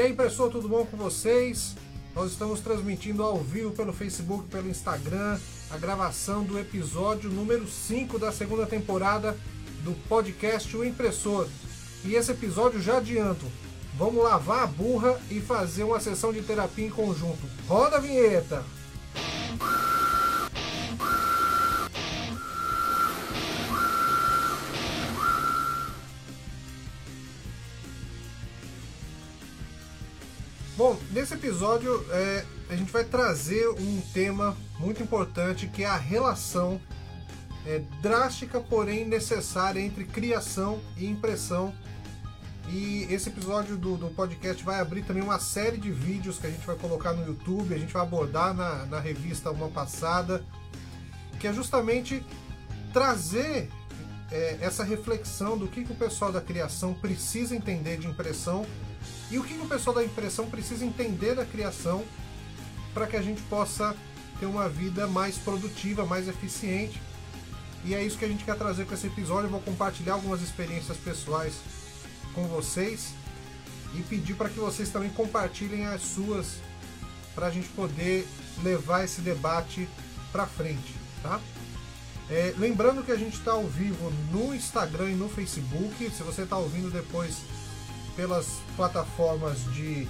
E aí, pessoal, tudo bom com vocês? Nós estamos transmitindo ao vivo pelo Facebook, pelo Instagram, a gravação do episódio número 5 da segunda temporada do podcast O Impressor. E esse episódio já adianto. Vamos lavar a burra e fazer uma sessão de terapia em conjunto. Roda a vinheta! Bom, nesse episódio é, a gente vai trazer um tema muito importante que é a relação é, drástica, porém necessária entre criação e impressão. E esse episódio do, do, podcast vai abrir também uma série de vídeos que a gente vai colocar no YouTube, a gente vai abordar na, na revista Uma Passada, que é justamente trazer é, essa reflexão do que, que o pessoal da criação precisa entender de impressão e o que o pessoal da impressão precisa entender da criação para que a gente possa ter uma vida mais produtiva, mais eficiente. E é isso que a gente quer trazer com esse episódio. Eu vou compartilhar algumas experiências pessoais com vocês e pedir para que vocês também compartilhem as suas para a gente poder levar esse debate para frente, tá? É, lembrando que a gente está ao vivo no Instagram e no Facebook. Se você está ouvindo depois pelas plataformas de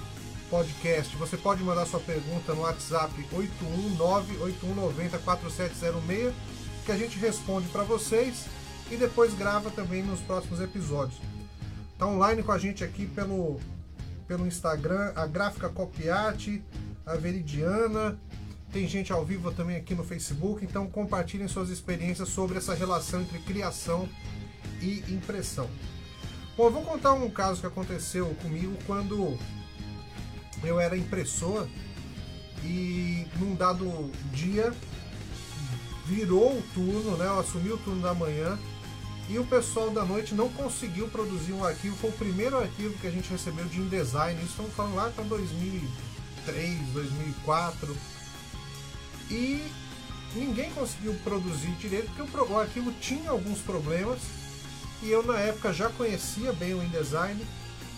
podcast. Você pode mandar sua pergunta no WhatsApp 819-8190-4706 que a gente responde para vocês e depois grava também nos próximos episódios. Está online com a gente aqui pelo, pelo Instagram, a Gráfica Copiate, a Veridiana, tem gente ao vivo também aqui no Facebook, então compartilhem suas experiências sobre essa relação entre criação e impressão. Eu vou contar um caso que aconteceu comigo quando eu era impressor e num dado dia virou o turno, né? Eu assumi o turno da manhã e o pessoal da noite não conseguiu produzir um arquivo. Foi o primeiro arquivo que a gente recebeu de InDesign. Isso estamos falando lá para 2003, 2004. E ninguém conseguiu produzir direito porque o arquivo tinha alguns problemas e eu na época já conhecia bem o InDesign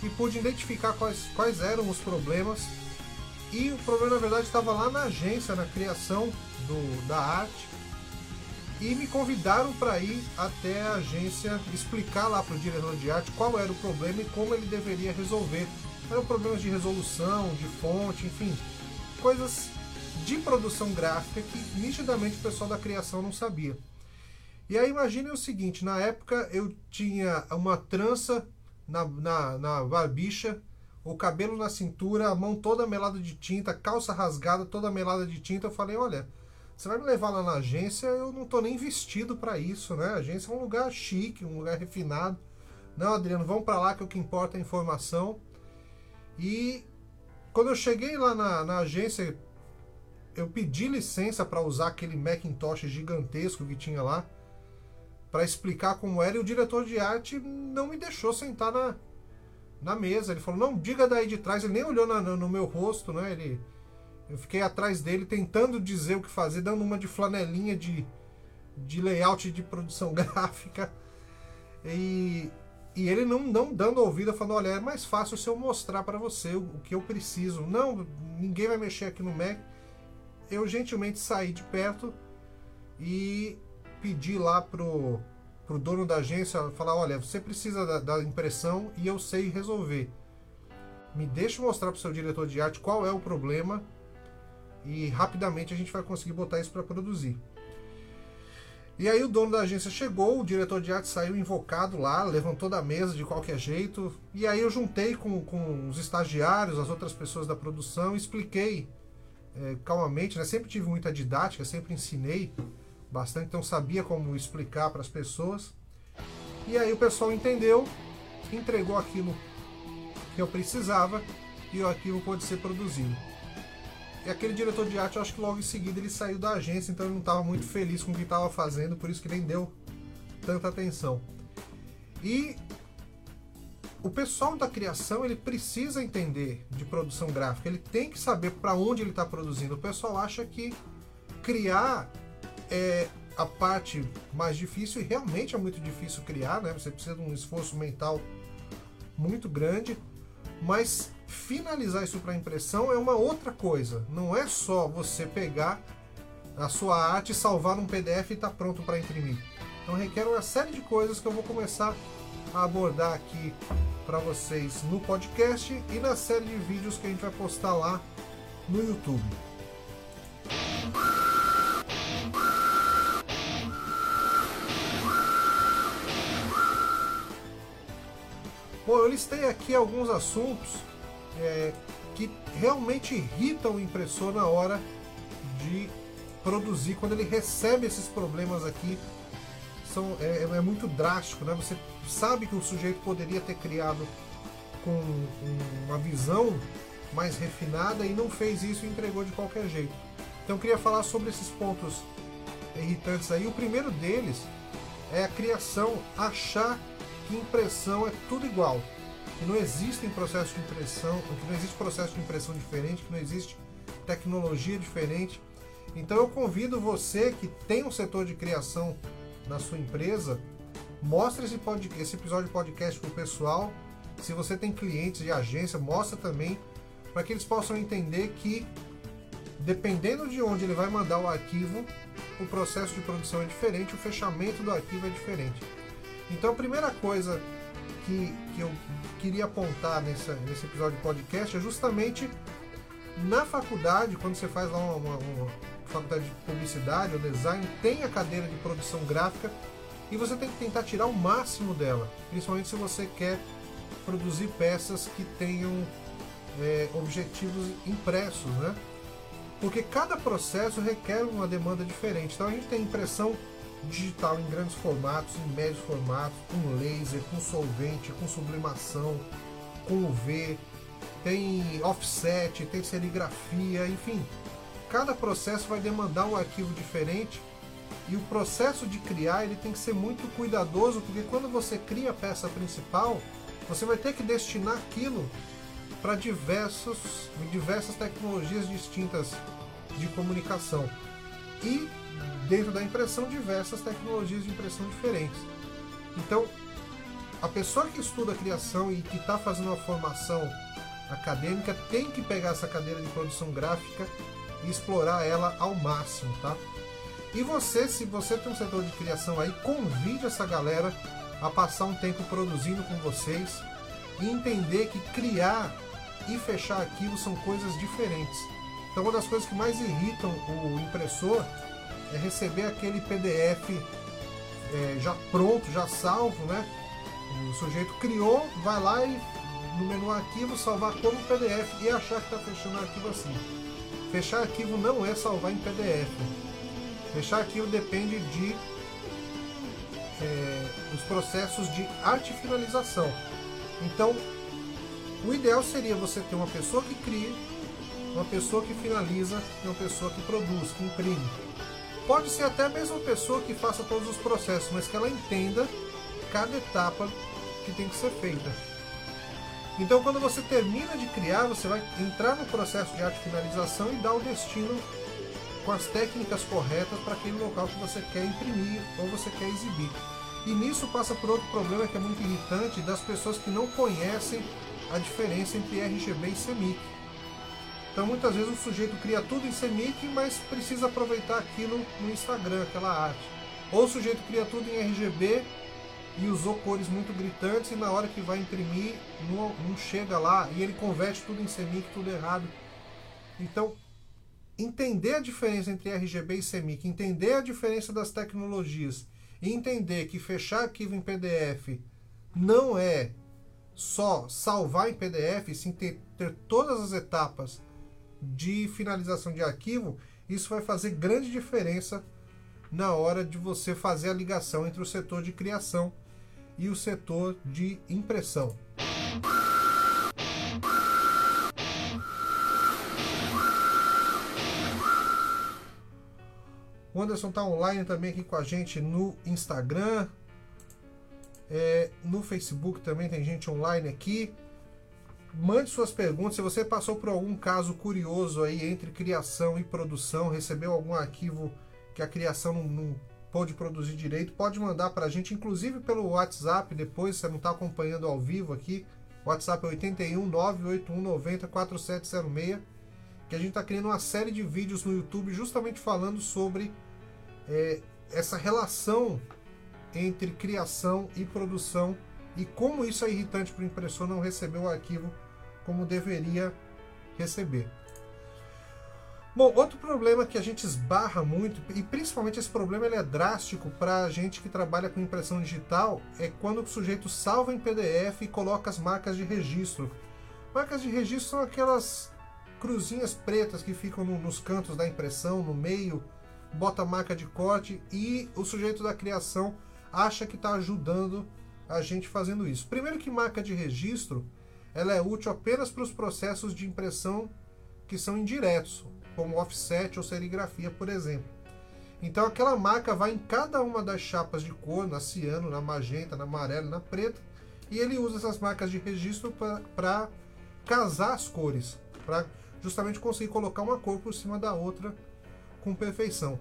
e pude identificar quais, quais eram os problemas. E o problema na verdade estava lá na agência, na criação do, da arte. E me convidaram para ir até a agência explicar lá para o diretor de arte qual era o problema e como ele deveria resolver. Eram problemas de resolução, de fonte, enfim, coisas de produção gráfica que nitidamente o pessoal da criação não sabia. E aí imagine o seguinte, na época eu tinha uma trança na, na, na barbicha, o cabelo na cintura, a mão toda melada de tinta, calça rasgada, toda melada de tinta. Eu falei, olha, você vai me levar lá na agência, eu não tô nem vestido para isso, né? A agência é um lugar chique, um lugar refinado. Não, Adriano, vamos para lá que o que importa é a informação. E quando eu cheguei lá na, na agência, eu pedi licença para usar aquele Macintosh gigantesco que tinha lá para explicar como era e o diretor de arte não me deixou sentar na, na mesa. Ele falou: Não, diga daí de trás. Ele nem olhou na, no, meu rosto, né? Ele, eu fiquei atrás dele tentando dizer o que fazer, dando uma de flanelinha de, de layout de produção gráfica. E, e ele não, não dando ouvido, falando: Olha, é mais fácil se eu mostrar para você o, o que eu preciso. Não, ninguém vai mexer aqui no Mac. Eu gentilmente saí de perto e pedir lá pro, pro dono da agência, falar, olha, você precisa da, da impressão e eu sei resolver. Me deixa mostrar pro seu diretor de arte qual é o problema e rapidamente a gente vai conseguir botar isso para produzir. E aí o dono da agência chegou, o diretor de arte saiu invocado lá, levantou da mesa de qualquer jeito. E aí eu juntei com, com os estagiários, as outras pessoas da produção, expliquei é, calmamente, né? Sempre tive muita didática, sempre ensinei bastante, então sabia como explicar para as pessoas. E aí o pessoal entendeu, entregou aquilo que eu precisava e o arquivo pôde ser produzido. E aquele diretor de arte, eu acho que logo em seguida ele saiu da agência, então ele não estava muito feliz com o que estava fazendo, por isso que nem deu tanta atenção. E o pessoal da criação ele precisa entender de produção gráfica, ele tem que saber para onde ele está produzindo. O pessoal acha que criar é a parte mais difícil e realmente é muito difícil criar, né? Você precisa de um esforço mental muito grande, mas finalizar isso para impressão é uma outra coisa. Não é só você pegar a sua arte, salvar num PDF e está pronto para imprimir. Então requer uma série de coisas que eu vou começar a abordar aqui para vocês no podcast e na série de vídeos que a gente vai postar lá no YouTube. Bom, eu listei aqui alguns assuntos é, que realmente irritam o impressor na hora de produzir, quando ele recebe esses problemas aqui, são, é, é muito drástico, né? Você sabe que o sujeito poderia ter criado com uma visão mais refinada e não fez isso e entregou de qualquer jeito. Então eu queria falar sobre esses pontos irritantes aí. O primeiro deles é a criação achar impressão é tudo igual. Que não existe processo de impressão, que não existe processo de impressão diferente, que não existe tecnologia diferente. Então eu convido você que tem um setor de criação na sua empresa, mostre esse, pod, esse episódio de podcast para o pessoal. Se você tem clientes de agência, mostra também para que eles possam entender que dependendo de onde ele vai mandar o arquivo, o processo de produção é diferente, o fechamento do arquivo é diferente. Então a primeira coisa que, que eu queria apontar nessa, nesse episódio de podcast é justamente na faculdade, quando você faz lá uma, uma, uma faculdade de publicidade ou design, tem a cadeira de produção gráfica e você tem que tentar tirar o máximo dela, principalmente se você quer produzir peças que tenham é, objetivos impressos, né? Porque cada processo requer uma demanda diferente. Então a gente tem impressão digital em grandes formatos, em médios formatos, com laser, com solvente, com sublimação, com UV, tem offset, tem serigrafia, enfim. Cada processo vai demandar um arquivo diferente e o processo de criar ele tem que ser muito cuidadoso, porque quando você cria a peça principal, você vai ter que destinar aquilo para diversas tecnologias distintas de comunicação. E dentro da impressão, diversas tecnologias de impressão diferentes. Então, a pessoa que estuda criação e que está fazendo uma formação acadêmica tem que pegar essa cadeira de produção gráfica e explorar ela ao máximo, tá? E você, se você tem um setor de criação aí, convide essa galera a passar um tempo produzindo com vocês e entender que criar e fechar arquivos são coisas diferentes. Então, uma das coisas que mais irritam o impressor é receber aquele PDF é, já pronto, já salvo, né? O sujeito criou, vai lá e no menu arquivo salvar como PDF e achar que está fechando o arquivo assim. Fechar arquivo não é salvar em PDF. Fechar arquivo depende de é, os processos de arte finalização. Então, o ideal seria você ter uma pessoa que cria, uma pessoa que finaliza e uma pessoa que produz, que imprime. Pode ser até a mesma pessoa que faça todos os processos, mas que ela entenda cada etapa que tem que ser feita. Então, quando você termina de criar, você vai entrar no processo de arte finalização e dar o destino com as técnicas corretas para aquele local que você quer imprimir ou você quer exibir. E nisso passa por outro problema que é muito irritante das pessoas que não conhecem a diferença entre RGB e CMYK. Então muitas vezes o sujeito cria tudo em CMYK, mas precisa aproveitar aquilo no Instagram, aquela arte. Ou o sujeito cria tudo em RGB e usou cores muito gritantes e na hora que vai imprimir não, não chega lá e ele converte tudo em CMYK, tudo errado. Então, entender a diferença entre RGB e CMYK, entender a diferença das tecnologias e entender que fechar arquivo em PDF não é só salvar em PDF, sim ter, ter todas as etapas de finalização de arquivo, isso vai fazer grande diferença na hora de você fazer a ligação entre o setor de criação e o setor de impressão. O Anderson está online também aqui com a gente no Instagram. É, no Facebook também tem gente online aqui. Mande suas perguntas. Se você passou por algum caso curioso aí entre criação e produção, recebeu algum arquivo que a criação não, não pôde produzir direito, pode mandar para a gente, inclusive pelo WhatsApp depois, você não está acompanhando ao vivo aqui, WhatsApp é 81 981 90 4706. Que a gente está criando uma série de vídeos no YouTube justamente falando sobre é, essa relação entre criação e produção e como isso é irritante para o impressor não receber o arquivo como deveria receber. Bom, outro problema que a gente esbarra muito, e principalmente esse problema ele é drástico para a gente que trabalha com impressão digital, é quando o sujeito salva em PDF e coloca as marcas de registro. Marcas de registro são aquelas cruzinhas pretas que ficam no, nos cantos da impressão, no meio, bota a marca de corte e o sujeito da criação acha que está ajudando a gente fazendo isso. Primeiro que marca de registro, ela é útil apenas para os processos de impressão que são indiretos, como offset ou serigrafia, por exemplo. Então aquela marca vai em cada uma das chapas de cor, na ciano, na magenta, na amarela, na preta, e ele usa essas marcas de registro para casar as cores, para justamente conseguir colocar uma cor por cima da outra com perfeição.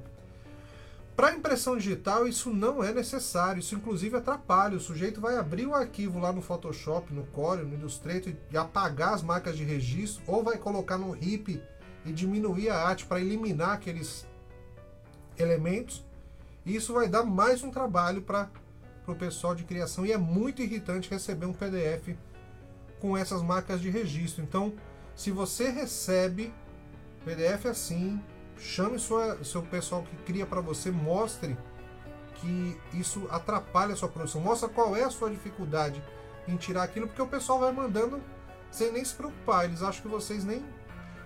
Para impressão digital, isso não é necessário, isso inclusive atrapalha. O sujeito vai abrir o arquivo lá no Photoshop, no Corel, no Illustrator e apagar as marcas de registro, ou vai colocar no RIP e diminuir a arte para eliminar aqueles elementos. E isso vai dar mais um trabalho para o pessoal de criação e é muito irritante receber um PDF com essas marcas de registro. Então, se você recebe PDF assim, chame sua, seu pessoal que cria para você, mostre que isso atrapalha a sua produção, mostra qual é a sua dificuldade em tirar aquilo, porque o pessoal vai mandando sem nem se preocupar, eles acham que vocês nem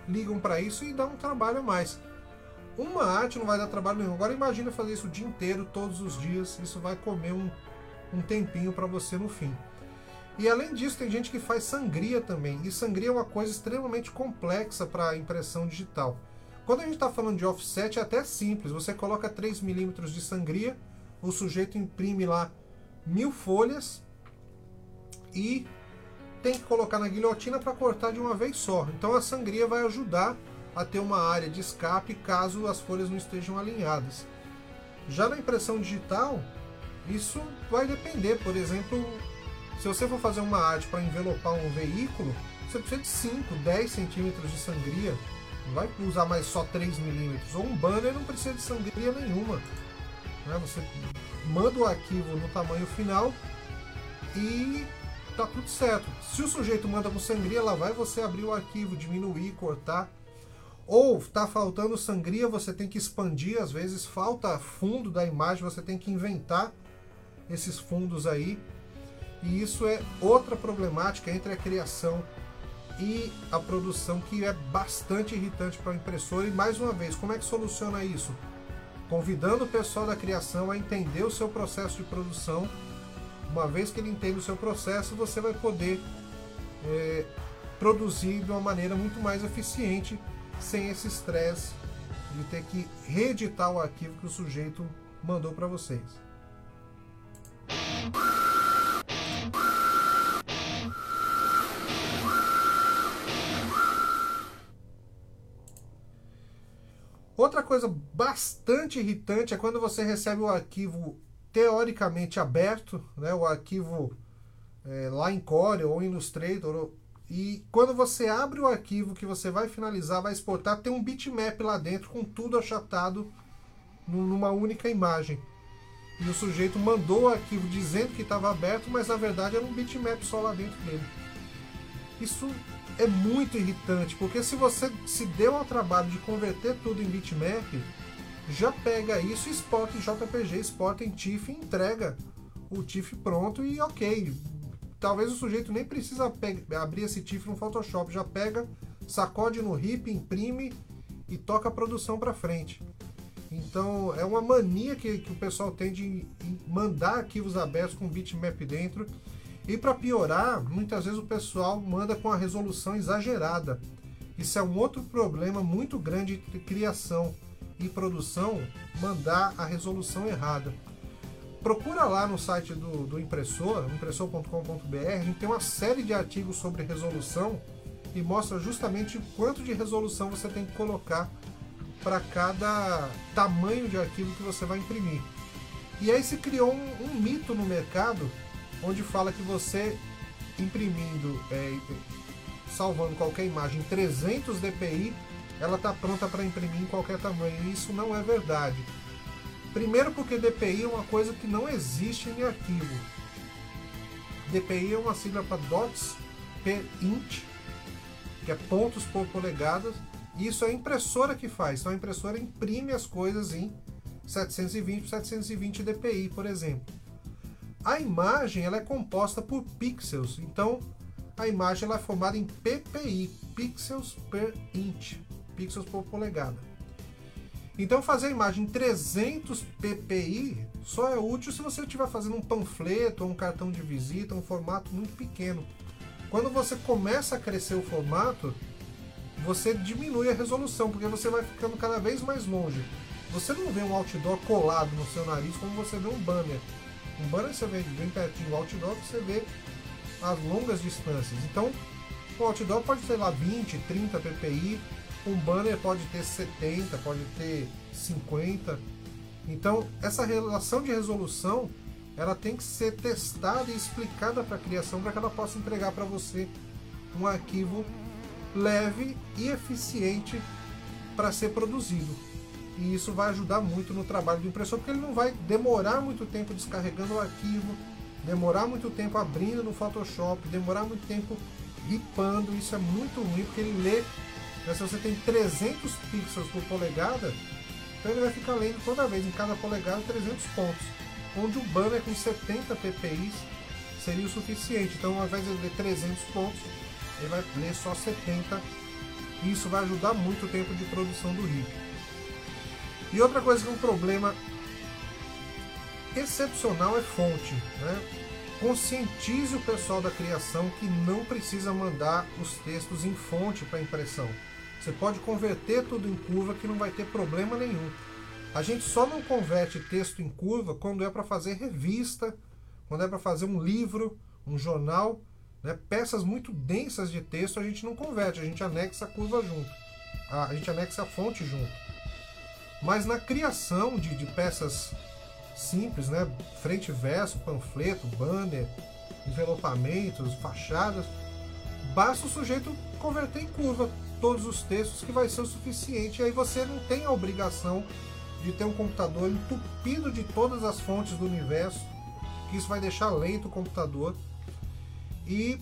ligam para isso e dá um trabalho a mais. Uma arte não vai dar trabalho nenhum. Agora imagina fazer isso o dia inteiro, todos os dias, isso vai comer um, um tempinho para você no fim. E além disso, tem gente que faz sangria também. E sangria é uma coisa extremamente complexa para impressão digital. Quando a gente está falando de offset, é até simples. Você coloca 3 milímetros de sangria, o sujeito imprime lá mil folhas e tem que colocar na guilhotina para cortar de uma vez só. Então a sangria vai ajudar a ter uma área de escape caso as folhas não estejam alinhadas. Já na impressão digital, isso vai depender. Por exemplo, se você for fazer uma arte para envelopar um veículo, você precisa de 5, 10 centímetros de sangria. Não vai usar mais só 3 milímetros. Ou um banner não precisa de sangria nenhuma. Né? Você manda o arquivo no tamanho final e tá tudo certo. Se o sujeito manda com sangria, lá vai você abrir o arquivo, diminuir, cortar. Ou tá faltando sangria, você tem que expandir, às vezes falta fundo da imagem, você tem que inventar esses fundos aí. E isso é outra problemática entre a criação e a produção que é bastante irritante para o impressor. E mais uma vez, como é que soluciona isso? Convidando o pessoal da criação a entender o seu processo de produção uma vez que ele entende o seu processo, você vai poder é, produzir de uma maneira muito mais eficiente, sem esse estresse de ter que reeditar o arquivo que o sujeito mandou para vocês. Outra coisa bastante irritante é quando você recebe o arquivo teoricamente aberto, né, o arquivo é, lá em Core ou Illustrator, e quando você abre o arquivo que você vai finalizar, vai exportar, tem um bitmap lá dentro com tudo achatado numa única imagem. E o sujeito mandou o arquivo dizendo que estava aberto, mas na verdade era um bitmap só lá dentro dele. Isso é muito irritante, porque se você se deu ao trabalho de converter tudo em bitmap, já pega isso, exporta em JPG, exporta em TIFF e entrega o TIFF pronto e ok. Talvez o sujeito nem precisa abrir esse TIFF no Photoshop, já pega, sacode no RIP, imprime e toca a produção para frente. Então é uma mania que, que o pessoal tem de mandar arquivos abertos com bitmap dentro. E para piorar, muitas vezes o pessoal manda com a resolução exagerada. Isso é um outro problema muito grande de criação e produção mandar a resolução errada. Procura lá no site do, do impressor, impressor.com.br, tem uma série de artigos sobre resolução e mostra justamente quanto de resolução você tem que colocar para cada tamanho de arquivo que você vai imprimir. E aí se criou um, um mito no mercado onde fala que você imprimindo, é, salvando qualquer imagem 300 dpi, ela está pronta para imprimir em qualquer tamanho. E isso não é verdade. Primeiro porque DPI é uma coisa que não existe em arquivo. DPI é uma sigla para dots per inch, que é pontos por polegadas. E isso é a impressora que faz. Então a impressora imprime as coisas em 720 por 720 dpi, por exemplo. A imagem ela é composta por pixels, então a imagem ela é formada em ppi, pixels per inch, pixels por polegada. Então fazer a imagem em 300 ppi só é útil se você estiver fazendo um panfleto ou um cartão de visita, um formato muito pequeno. Quando você começa a crescer o formato, você diminui a resolução, porque você vai ficando cada vez mais longe. Você não vê um outdoor colado no seu nariz como você vê um banner. Banner você vê bem pertinho, o outdoor você vê as longas distâncias. Então, o outdoor pode ter lá 20, 30 ppi, um banner pode ter 70, pode ter 50. Então, essa relação de resolução ela tem que ser testada e explicada para a criação para que ela possa entregar para você um arquivo leve e eficiente para ser produzido. E isso vai ajudar muito no trabalho do impressor, porque ele não vai demorar muito tempo descarregando o arquivo, demorar muito tempo abrindo no Photoshop, demorar muito tempo ripando. Isso é muito ruim, porque ele lê. Né, se você tem 300 pixels por polegada, então ele vai ficar lendo toda vez, em cada polegada, 300 pontos. Onde o banner com 70 ppi seria o suficiente. Então, ao invés de ler 300 pontos, ele vai ler só 70. E isso vai ajudar muito o tempo de produção do RIP. E outra coisa que é um problema excepcional é fonte. Né? Conscientize o pessoal da criação que não precisa mandar os textos em fonte para impressão. Você pode converter tudo em curva que não vai ter problema nenhum. A gente só não converte texto em curva quando é para fazer revista, quando é para fazer um livro, um jornal. Né? Peças muito densas de texto a gente não converte, a gente anexa a curva junto. A gente anexa a fonte junto. Mas na criação de, de peças simples, né? frente e verso, panfleto, banner, envelopamentos, fachadas, basta o sujeito converter em curva todos os textos que vai ser o suficiente. E aí você não tem a obrigação de ter um computador entupido de todas as fontes do universo, que isso vai deixar lento o computador. E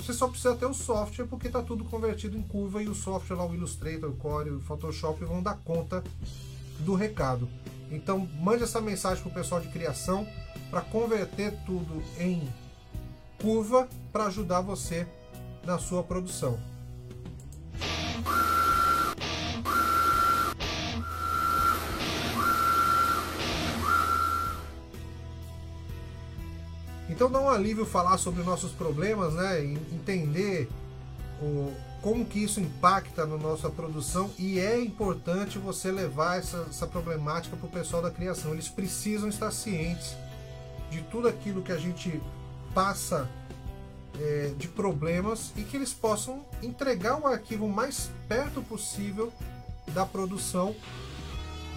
você só precisa ter o software porque está tudo convertido em curva e o software lá, o Illustrator, o Core, o Photoshop vão dar conta do recado. Então mande essa mensagem para o pessoal de criação para converter tudo em curva para ajudar você na sua produção. Então dá um alívio falar sobre nossos problemas, né? Entender o, como que isso impacta na nossa produção e é importante você levar essa, essa problemática para o pessoal da criação. Eles precisam estar cientes de tudo aquilo que a gente passa é, de problemas e que eles possam entregar o arquivo mais perto possível da produção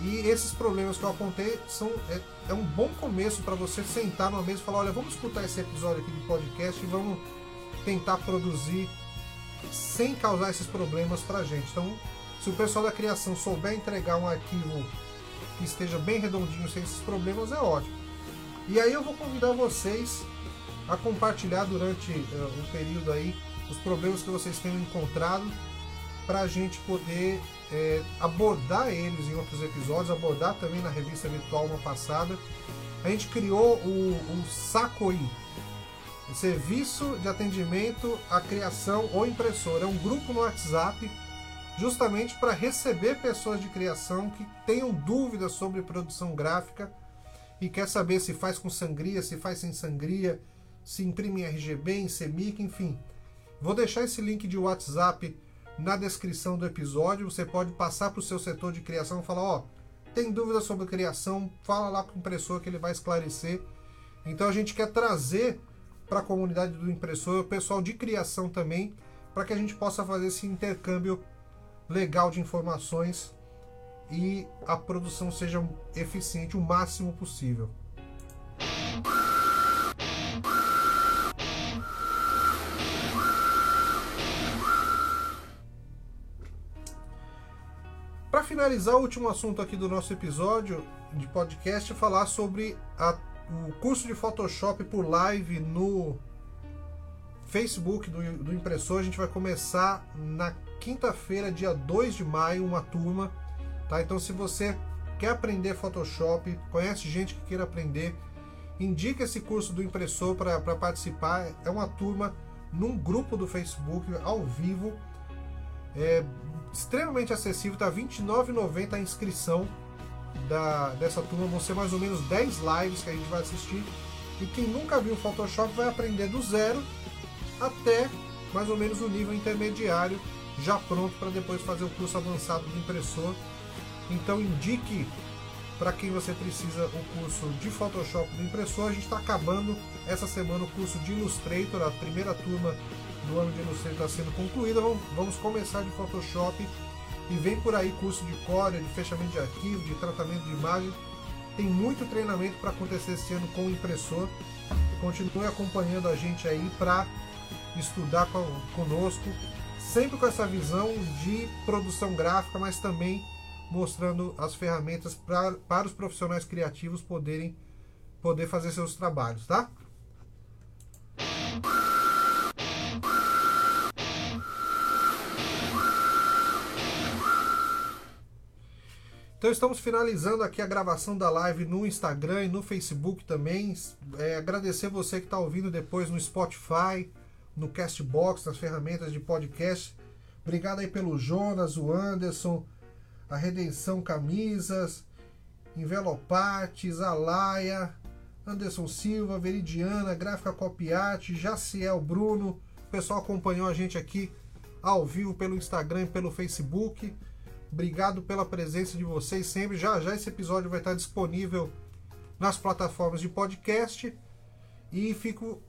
e esses problemas que eu apontei são é, é um bom começo para você sentar numa mesa e falar: olha, vamos escutar esse episódio aqui do podcast e vamos tentar produzir sem causar esses problemas para gente. Então, se o pessoal da criação souber entregar um arquivo que esteja bem redondinho sem esses problemas, é ótimo. E aí eu vou convidar vocês a compartilhar durante uh, um período aí os problemas que vocês tenham encontrado para a gente poder é, abordar eles em outros episódios, abordar também na revista virtual uma passada. A gente criou o, o SACOI, Serviço de Atendimento à Criação ou Impressora. É um grupo no WhatsApp justamente para receber pessoas de criação que tenham dúvidas sobre produção gráfica e quer saber se faz com sangria, se faz sem sangria, se imprime em RGB, em CMYK, enfim. Vou deixar esse link de WhatsApp na descrição do episódio. Você pode passar para o seu setor de criação e falar: ó, oh, tem dúvida sobre criação? Fala lá com o impressor que ele vai esclarecer. Então a gente quer trazer para a comunidade do impressor o pessoal de criação também, para que a gente possa fazer esse intercâmbio legal de informações e a produção seja eficiente o máximo possível. Finalizar, o último assunto aqui do nosso episódio de podcast falar sobre a, o curso de Photoshop por live no Facebook do, do impressor. A gente vai começar na quinta-feira, dia 2 de maio, uma turma. Tá? Então, se você quer aprender Photoshop, conhece gente que queira aprender, indica esse curso do impressor para participar. É uma turma num grupo do Facebook ao vivo. É extremamente acessível, tá R$ 29,90 a inscrição da, dessa turma. Vão ser mais ou menos 10 lives que a gente vai assistir. E quem nunca viu Photoshop vai aprender do zero até mais ou menos o nível intermediário, já pronto para depois fazer o curso avançado do impressor. Então indique para quem você precisa o curso de Photoshop do impressor. A gente está acabando essa semana o curso de Illustrator, a primeira turma do ano de Illustrator está sendo concluída. Vamos começar de Photoshop e vem por aí curso de Core, de fechamento de arquivo, de tratamento de imagem. Tem muito treinamento para acontecer esse ano com o impressor. Continue acompanhando a gente aí para estudar conosco, sempre com essa visão de produção gráfica, mas também mostrando as ferramentas pra, para os profissionais criativos poderem poder fazer seus trabalhos, tá? Então estamos finalizando aqui a gravação da live no Instagram e no Facebook também. É, agradecer você que está ouvindo depois no Spotify, no Castbox, nas ferramentas de podcast. Obrigado aí pelo Jonas, o Anderson, a Redenção Camisas, Envelopates, Alaia, Anderson Silva, Veridiana, Gráfica Copiate, Jaciel Bruno. O pessoal acompanhou a gente aqui ao vivo pelo Instagram e pelo Facebook. Obrigado pela presença de vocês sempre. Já já esse episódio vai estar disponível nas plataformas de podcast. E fico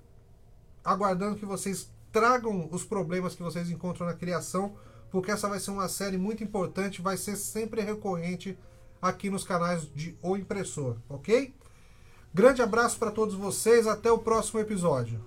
aguardando que vocês tragam os problemas que vocês encontram na criação, porque essa vai ser uma série muito importante, vai ser sempre recorrente aqui nos canais de O Impressor, ok? Grande abraço para todos vocês, até o próximo episódio.